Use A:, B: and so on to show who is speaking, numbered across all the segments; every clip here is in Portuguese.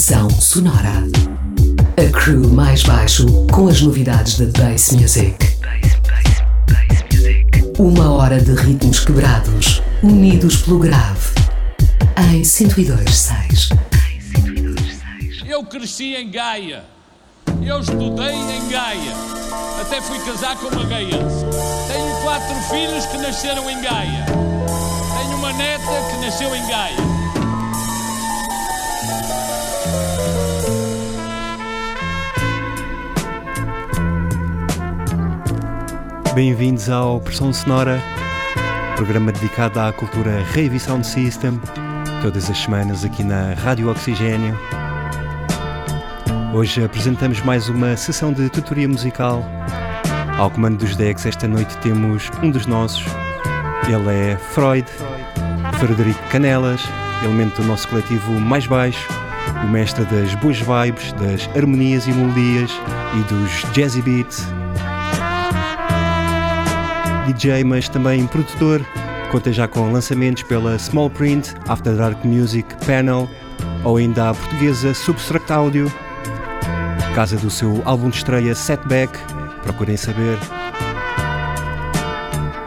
A: Estação Sonora. A crew mais baixo com as novidades da Bass Music. Uma hora de ritmos quebrados, unidos pelo grave. Em 102.6.
B: Eu cresci em Gaia. Eu estudei em Gaia. Até fui casar com uma gaiense. Tenho quatro filhos que nasceram em Gaia. Tenho uma neta que nasceu em Gaia.
C: Bem-vindos ao Pressão Sonora, programa dedicado à cultura Rave Sound System, todas as semanas aqui na Rádio Oxigênio. Hoje apresentamos mais uma sessão de tutoria musical. Ao comando dos decks esta noite temos um dos nossos, ele é Freud, Frederico Canelas, elemento do nosso coletivo mais baixo, o mestre das boas vibes, das harmonias e melodias e dos jazzy beats DJ, mas também produtor. Conta já com lançamentos pela Small Print, After Dark Music, Panel ou ainda a portuguesa Substract Audio. Casa do seu álbum de estreia Setback, procurem saber.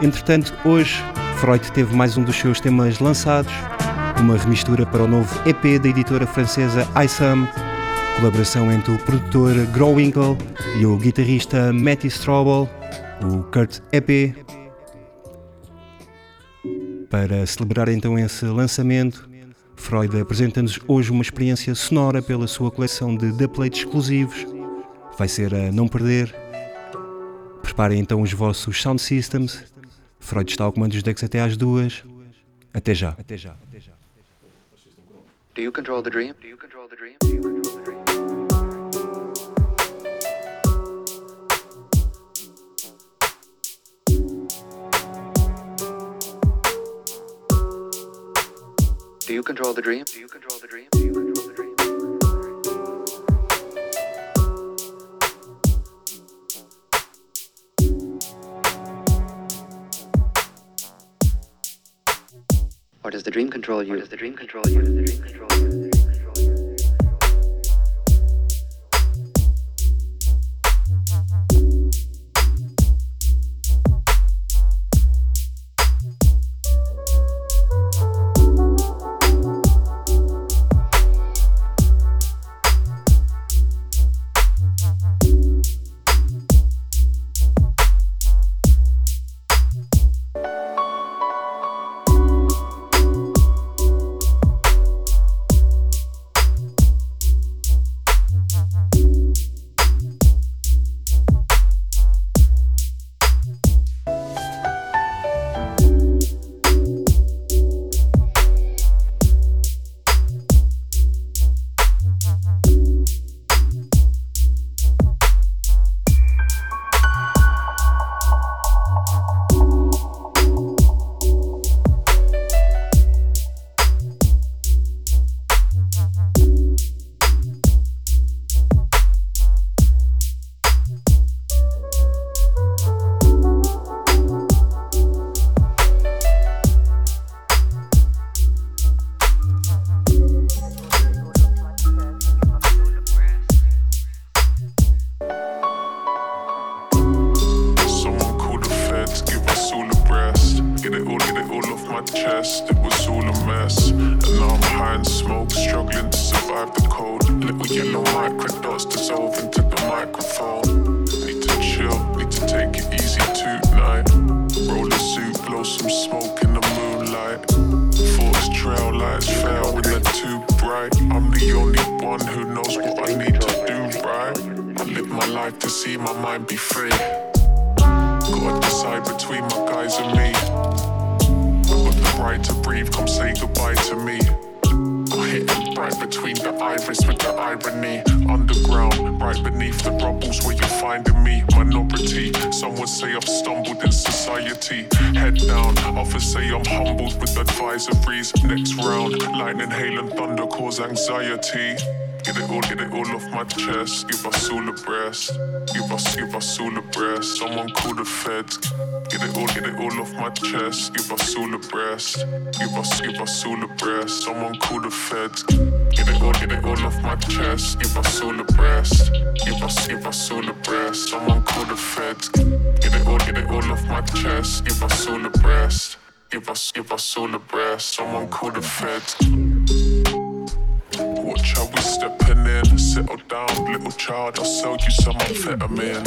C: Entretanto, hoje, Freud teve mais um dos seus temas lançados, uma remistura para o novo EP da editora francesa iSum, colaboração entre o produtor Growwinkle e o guitarrista Matty Strobel, o Kurt EP. Para celebrar então esse lançamento, Freud apresenta-nos hoje uma experiência sonora pela sua coleção de dubplates exclusivos. Vai ser a não perder. Preparem então os vossos sound systems. Freud está ao comando dos decks até às duas. Até já. Até já. Até já. Do you control the dream? Do you control the dream? Do you control the dream? Do you control the dream? Do you control the dream? Or does the dream control you? Or does the dream control you? Does the dream control you?
D: Chest. Give us all a breast. Give us, give us all a breast. Someone call the feds. Get it all, get it all off my chest. Give us all a breast. Give us, give us all a breast. Someone call the feds. Get it all, get it all off my chest. Give us all a breast. Give us, give us all a breast. Someone call the feds. Get it all, get it all off my chest. Give us all a breast. Give us, give us all a breast. Someone call the feds. Watch how we stepping in. Settle down, little child. I'll sell you some amphetamine.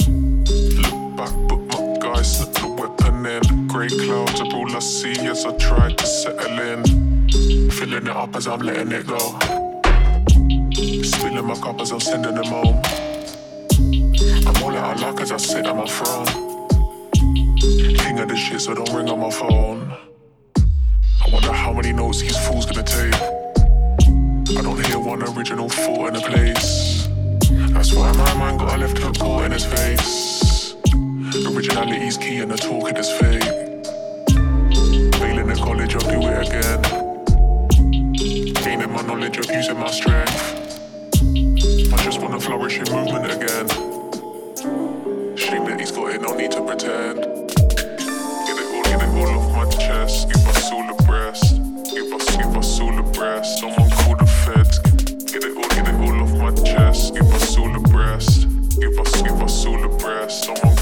D: Look back, but my guys slipped the weapon in. Grey clouds are all I see as I try to settle in. Filling it up as I'm letting it go. Spilling my cup as I'm sending them home. I'm all out of luck as I sit on my throne. King of the shit, so don't ring on my phone. I wonder how many notes these fools gonna take. I don't hear one original thought in a place. That's why my mind got a left hook caught in his face. Originality's key and the talking is fake. Failing in college, I'll do it again. Gaining my knowledge of using my strength. I just wanna flourish in movement again. Shame that he's got it, no need to pretend. Get it all, get it all off my chest. Give us all a breast. Give us, give us all a breast. Give us, give us all the breast. Someone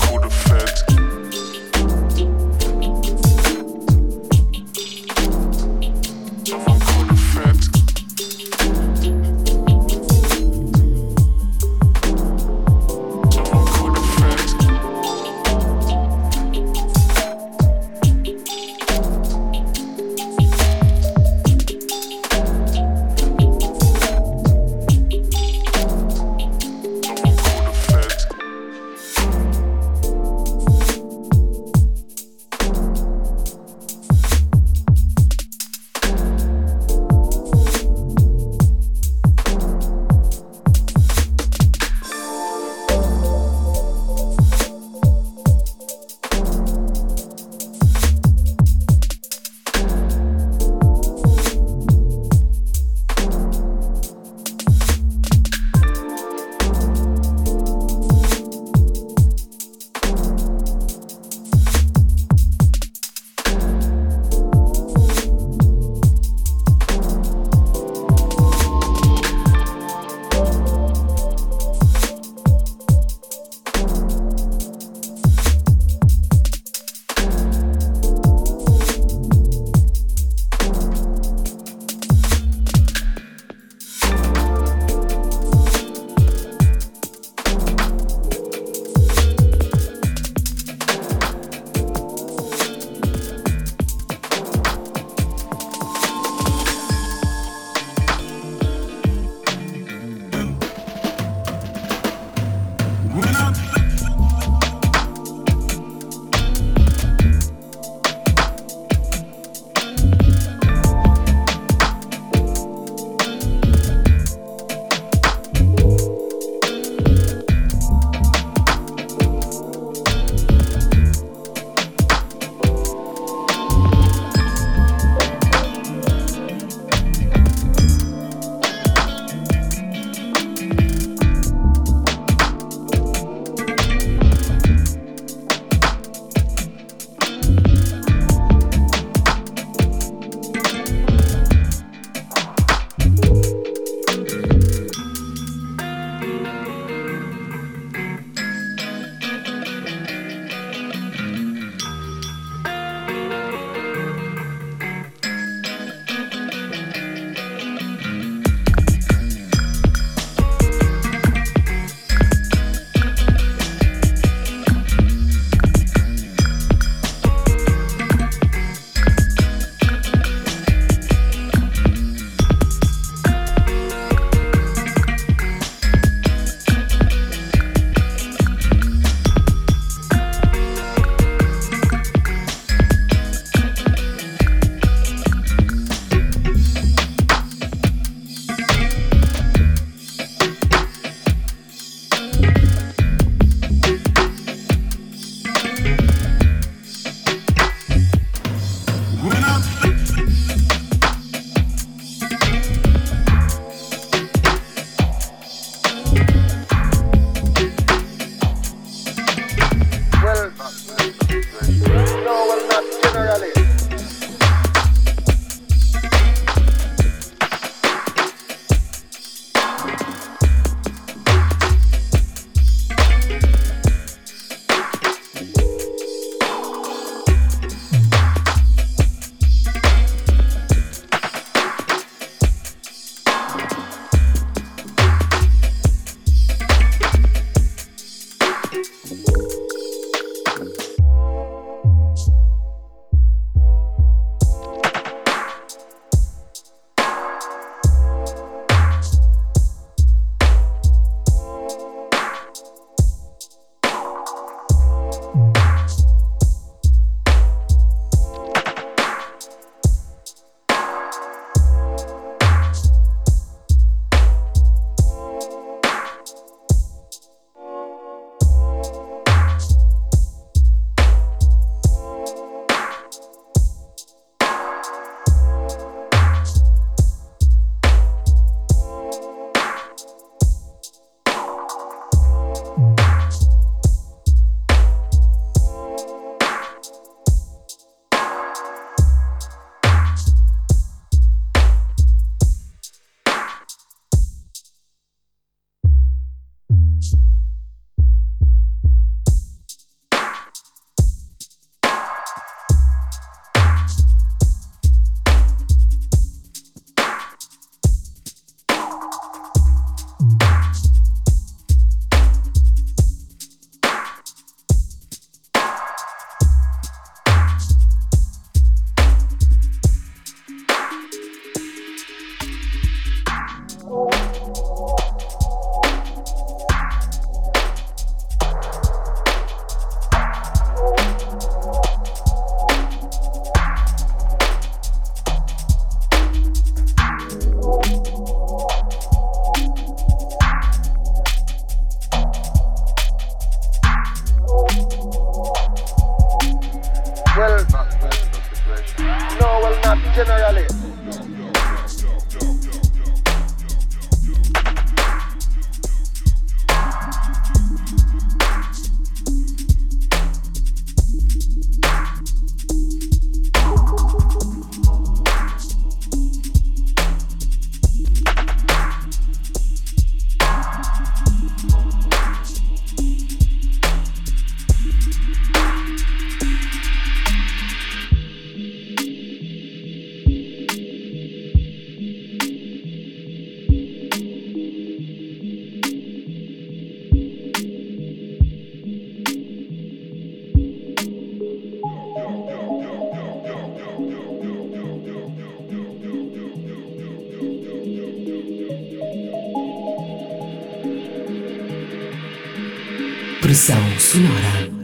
A: Pressão sonora.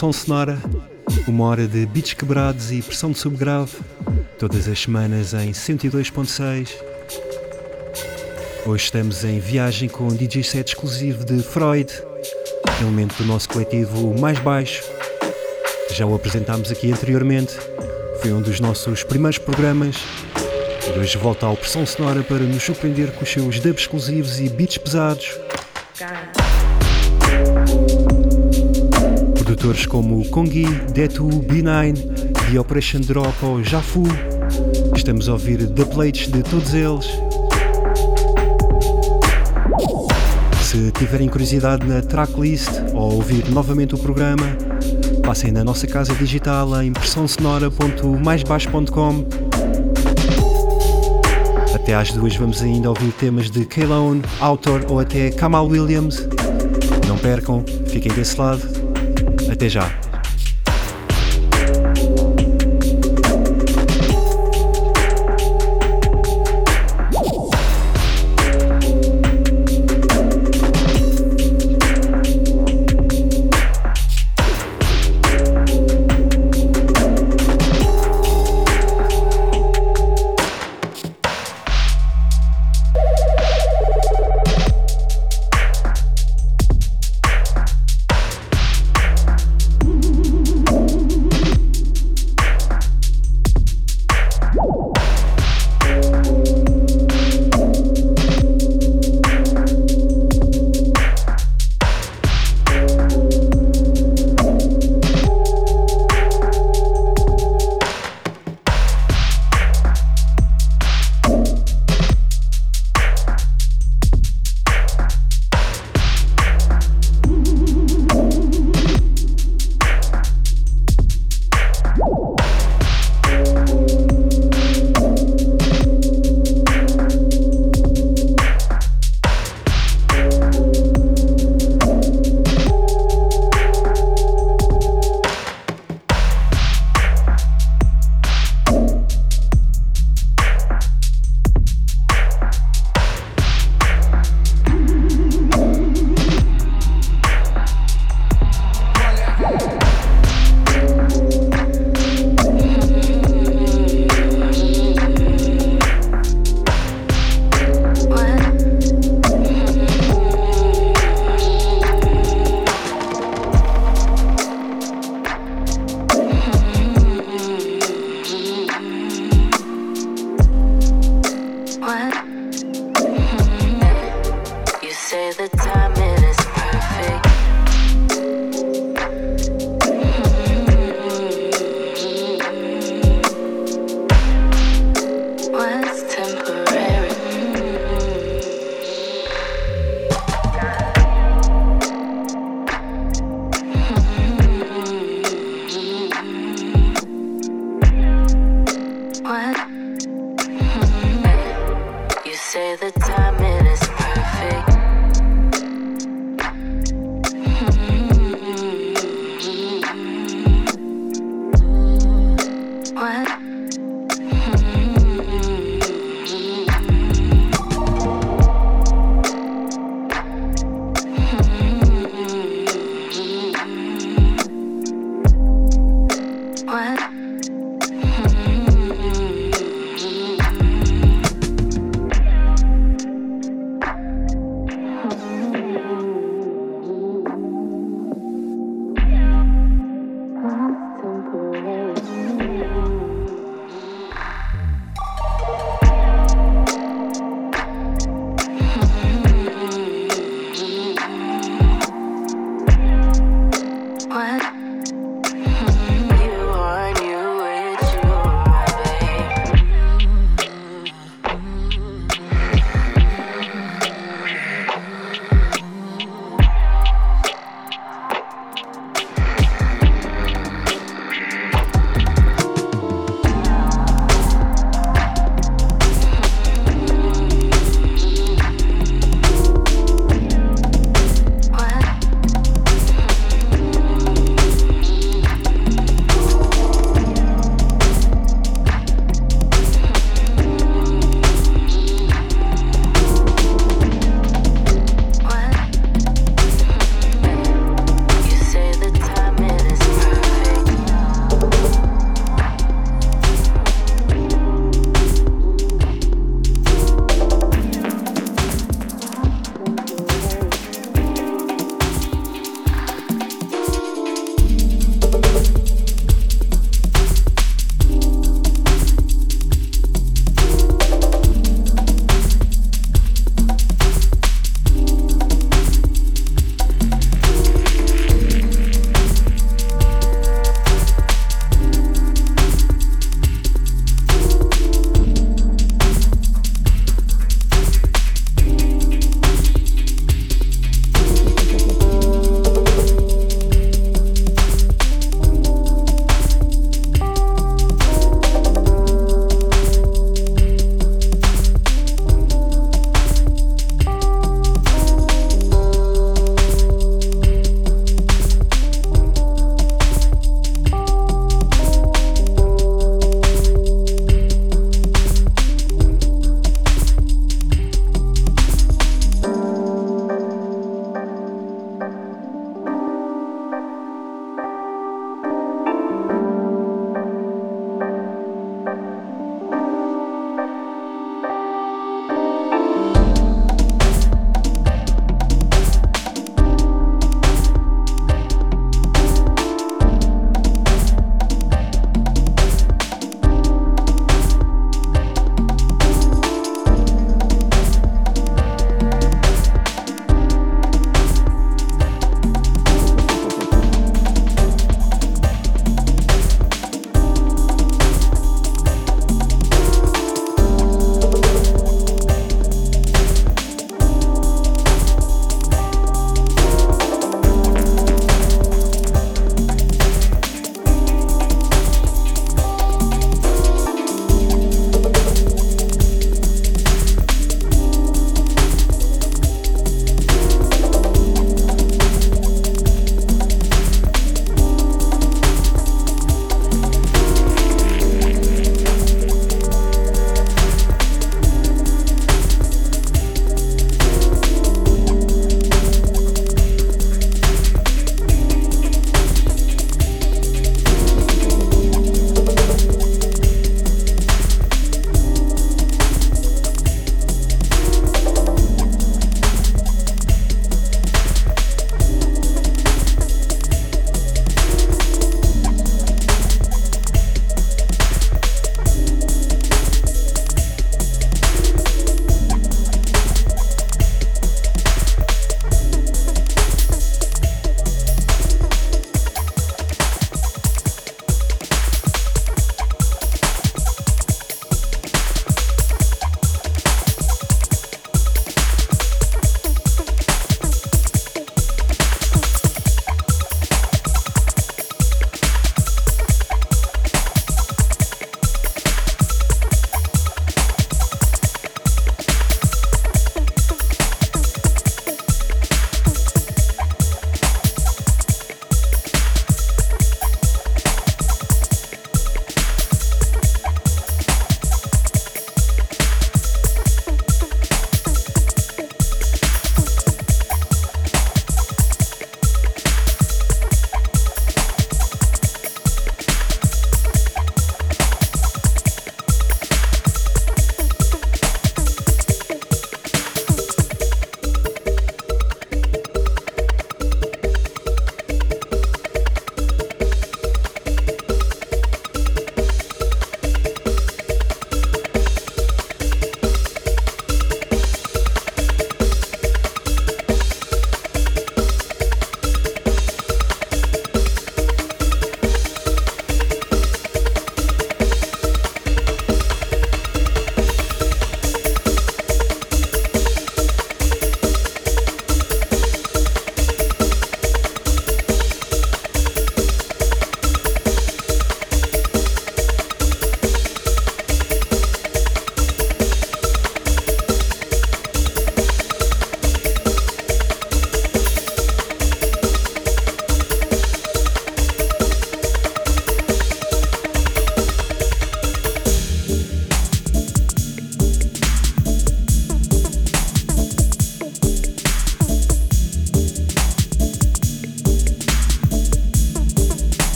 C: Pressão Sonora, uma hora de beats quebrados e pressão de subgrave, todas as semanas em 102.6. Hoje estamos em viagem com um DJ set exclusivo de Freud, elemento do nosso coletivo mais baixo. Já o apresentámos aqui anteriormente, foi um dos nossos primeiros programas. E hoje volta ao Pressão Sonora para nos surpreender com os seus dubs exclusivos e beats pesados. Produtores como Kongi, Detu, B9, The Operation Drop ou Jafu. Estamos a ouvir the plates de todos eles. Se tiverem curiosidade na tracklist ou ouvir novamente o programa, passem na nossa casa digital em pressãosonora.maisbaixo.com. Até às duas vamos ainda ouvir temas de K-Lone, Autor ou até Kamal Williams. Não percam, fiquem desse lado. Até
E: the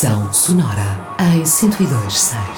A: Pressão sonora em 102.6.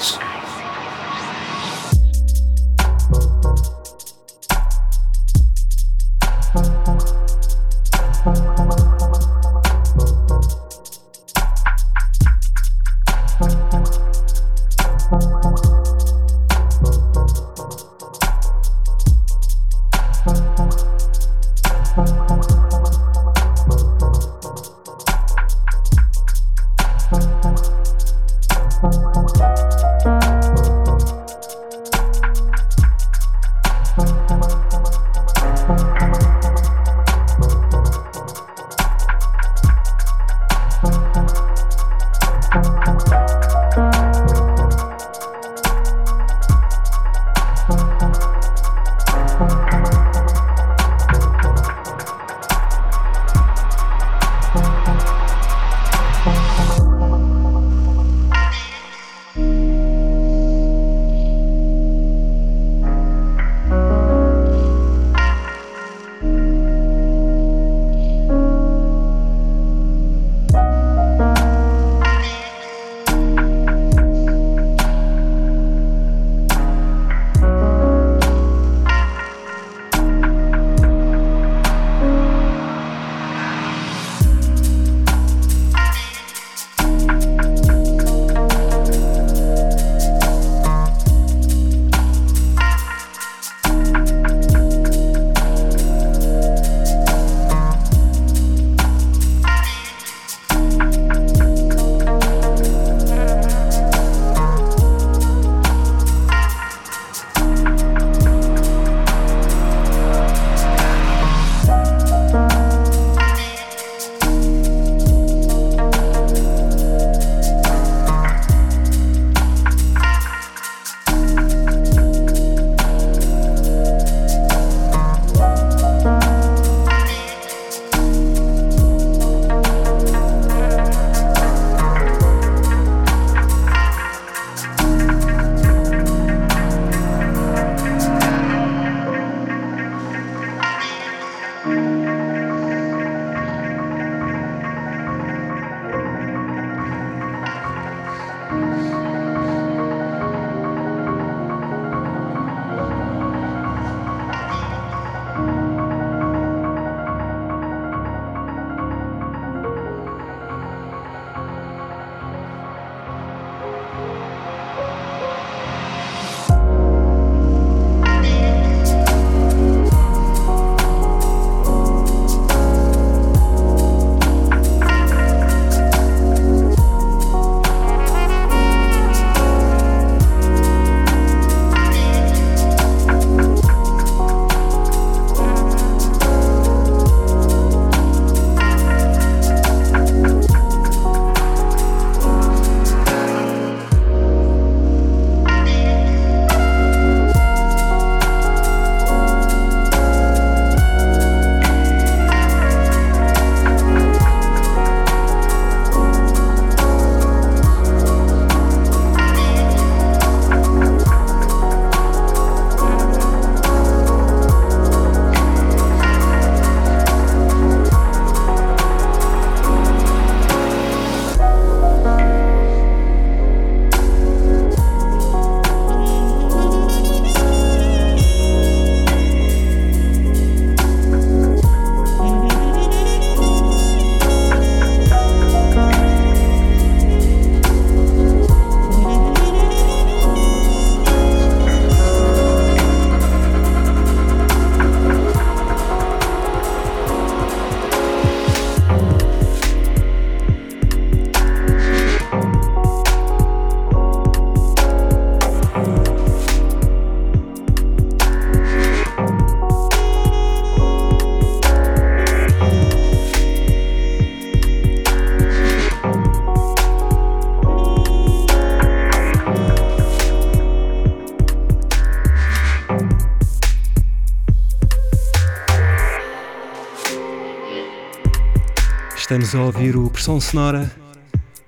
C: Estamos a ouvir o Pressão Sonora,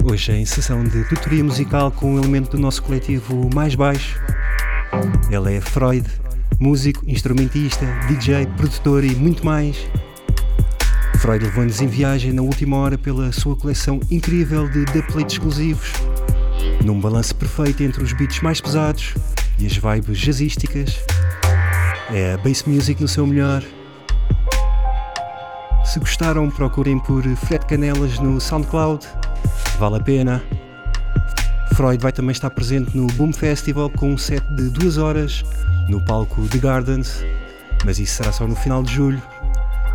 C: hoje em sessão de tutoria musical com um elemento do nosso coletivo mais baixo. Ele é Freud, músico, instrumentista, DJ, produtor e muito mais. Freud levou-nos em viagem na última hora pela sua coleção incrível de dubplates exclusivos, num balanço perfeito entre os beats mais pesados e as vibes jazzísticas. É a bass music no seu melhor se gostaram, procurem por Fred Canelas no SoundCloud, vale a pena. Freud vai também estar presente no Boom Festival com um set de duas horas no palco The Gardens, mas isso será só no final de julho.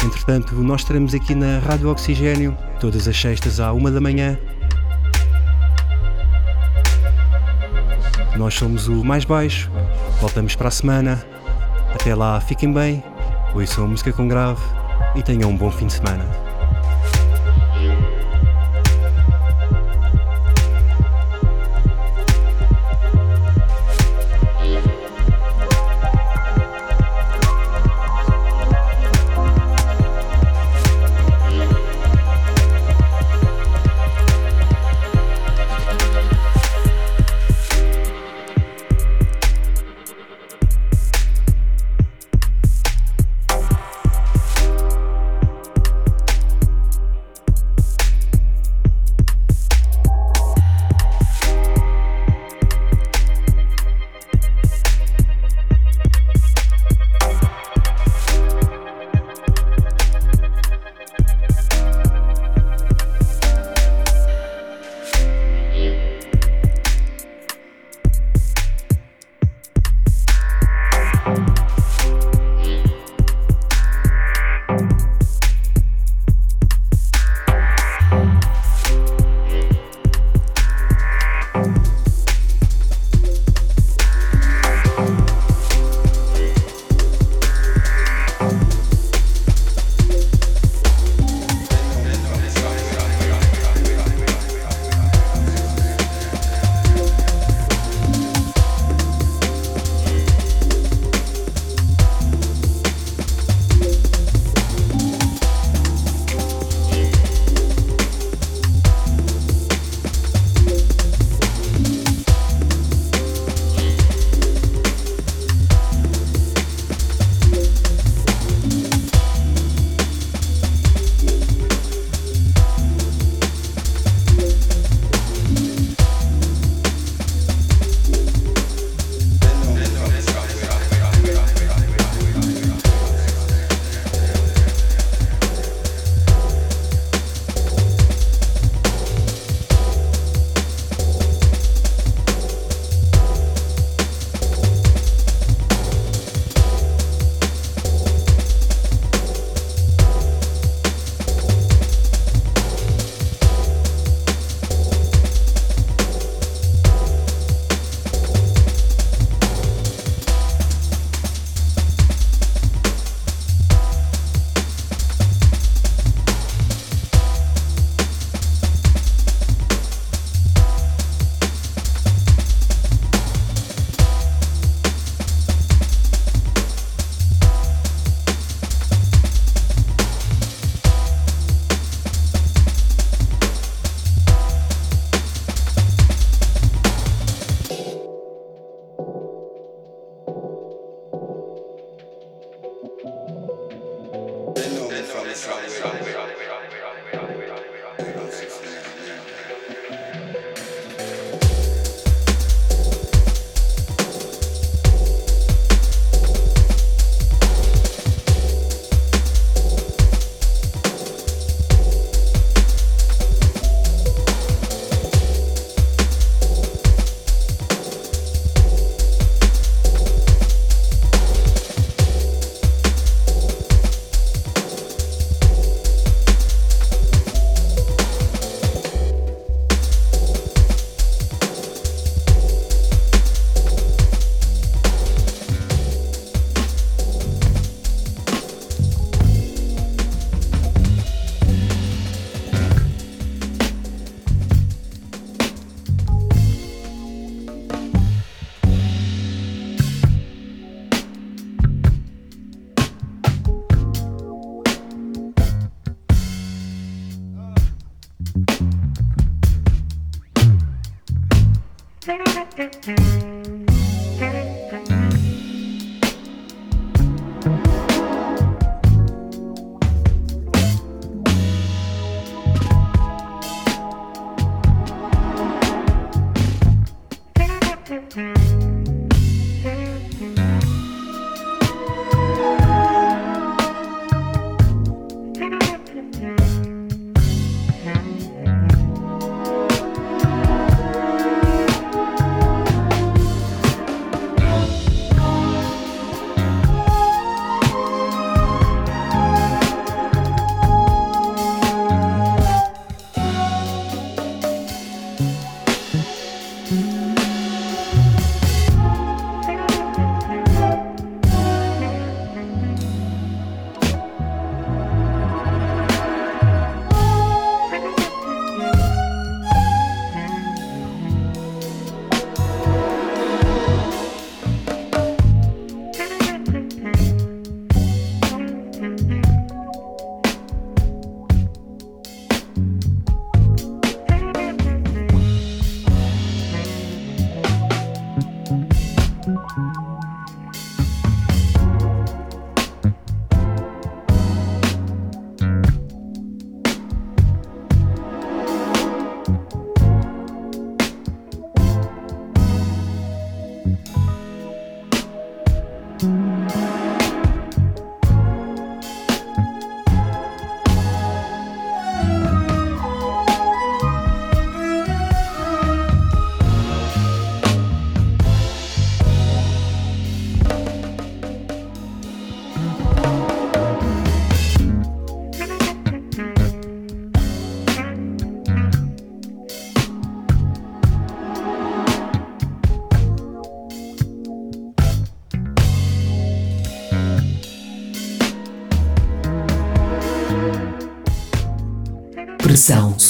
C: Entretanto, nós estaremos aqui na Rádio Oxigênio todas as sextas à uma da manhã. Nós somos o mais baixo, voltamos para a semana. Até lá, fiquem bem, ouçam música com grave e tenham um bom fim de semana.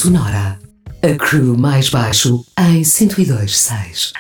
A: Sonora. A crew mais baixo em 102.6.